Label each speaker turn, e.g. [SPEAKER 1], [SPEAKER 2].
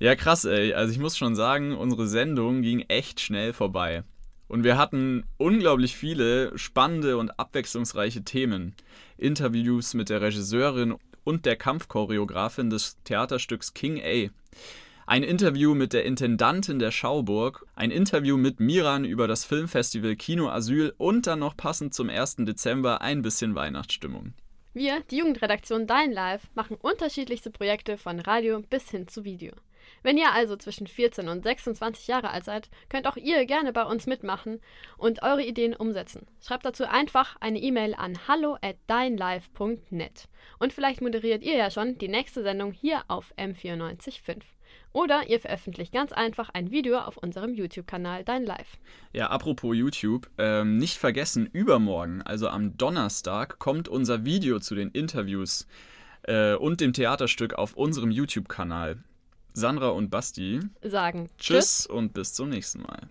[SPEAKER 1] Ja, krass, ey. Also ich muss schon sagen, unsere Sendung ging echt schnell vorbei. Und wir hatten unglaublich viele spannende und abwechslungsreiche Themen. Interviews mit der Regisseurin und der Kampfchoreografin des Theaterstücks King A. Ein Interview mit der Intendantin der Schauburg, ein Interview mit Miran über das Filmfestival Kino Asyl und dann noch passend zum 1. Dezember ein bisschen Weihnachtsstimmung.
[SPEAKER 2] Wir, die Jugendredaktion Dein Live, machen unterschiedlichste Projekte von Radio bis hin zu Video. Wenn ihr also zwischen 14 und 26 Jahre alt seid, könnt auch ihr gerne bei uns mitmachen und eure Ideen umsetzen. Schreibt dazu einfach eine E-Mail an hallo at deinlive.net. Und vielleicht moderiert ihr ja schon die nächste Sendung hier auf M945. Oder ihr veröffentlicht ganz einfach ein Video auf unserem YouTube-Kanal Dein Live.
[SPEAKER 1] Ja, apropos YouTube, ähm, nicht vergessen, übermorgen, also am Donnerstag, kommt unser Video zu den Interviews äh, und dem Theaterstück auf unserem YouTube-Kanal. Sandra und Basti
[SPEAKER 2] Sagen
[SPEAKER 1] Tschüss und bis zum nächsten Mal.